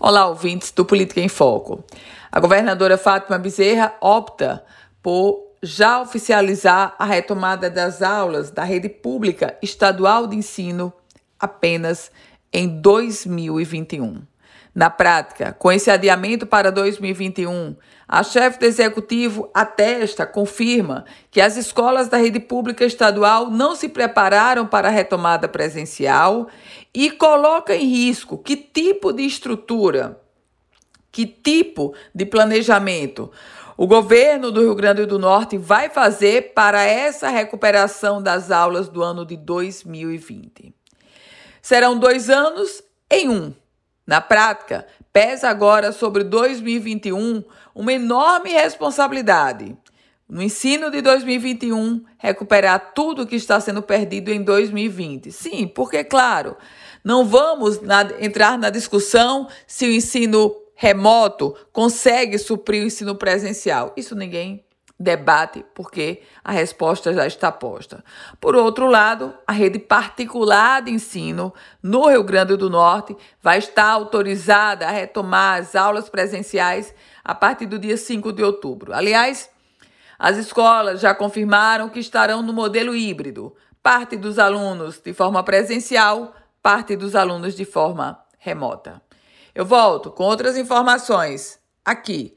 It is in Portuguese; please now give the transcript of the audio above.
Olá, ouvintes do Política em Foco. A governadora Fátima Bezerra opta por já oficializar a retomada das aulas da rede pública estadual de ensino apenas em 2021. Na prática, com esse adiamento para 2021, a chefe do executivo atesta, confirma que as escolas da rede pública estadual não se prepararam para a retomada presencial e coloca em risco que tipo de estrutura, que tipo de planejamento o governo do Rio Grande do Norte vai fazer para essa recuperação das aulas do ano de 2020. Serão dois anos em um na prática, pesa agora sobre 2021 uma enorme responsabilidade. No ensino de 2021, recuperar tudo o que está sendo perdido em 2020. Sim, porque, claro, não vamos na, entrar na discussão se o ensino remoto consegue suprir o ensino presencial. Isso ninguém debate, porque a resposta já está posta. Por outro lado, a rede particular de ensino no Rio Grande do Norte vai estar autorizada a retomar as aulas presenciais a partir do dia 5 de outubro. Aliás, as escolas já confirmaram que estarão no modelo híbrido, parte dos alunos de forma presencial, parte dos alunos de forma remota. Eu volto com outras informações aqui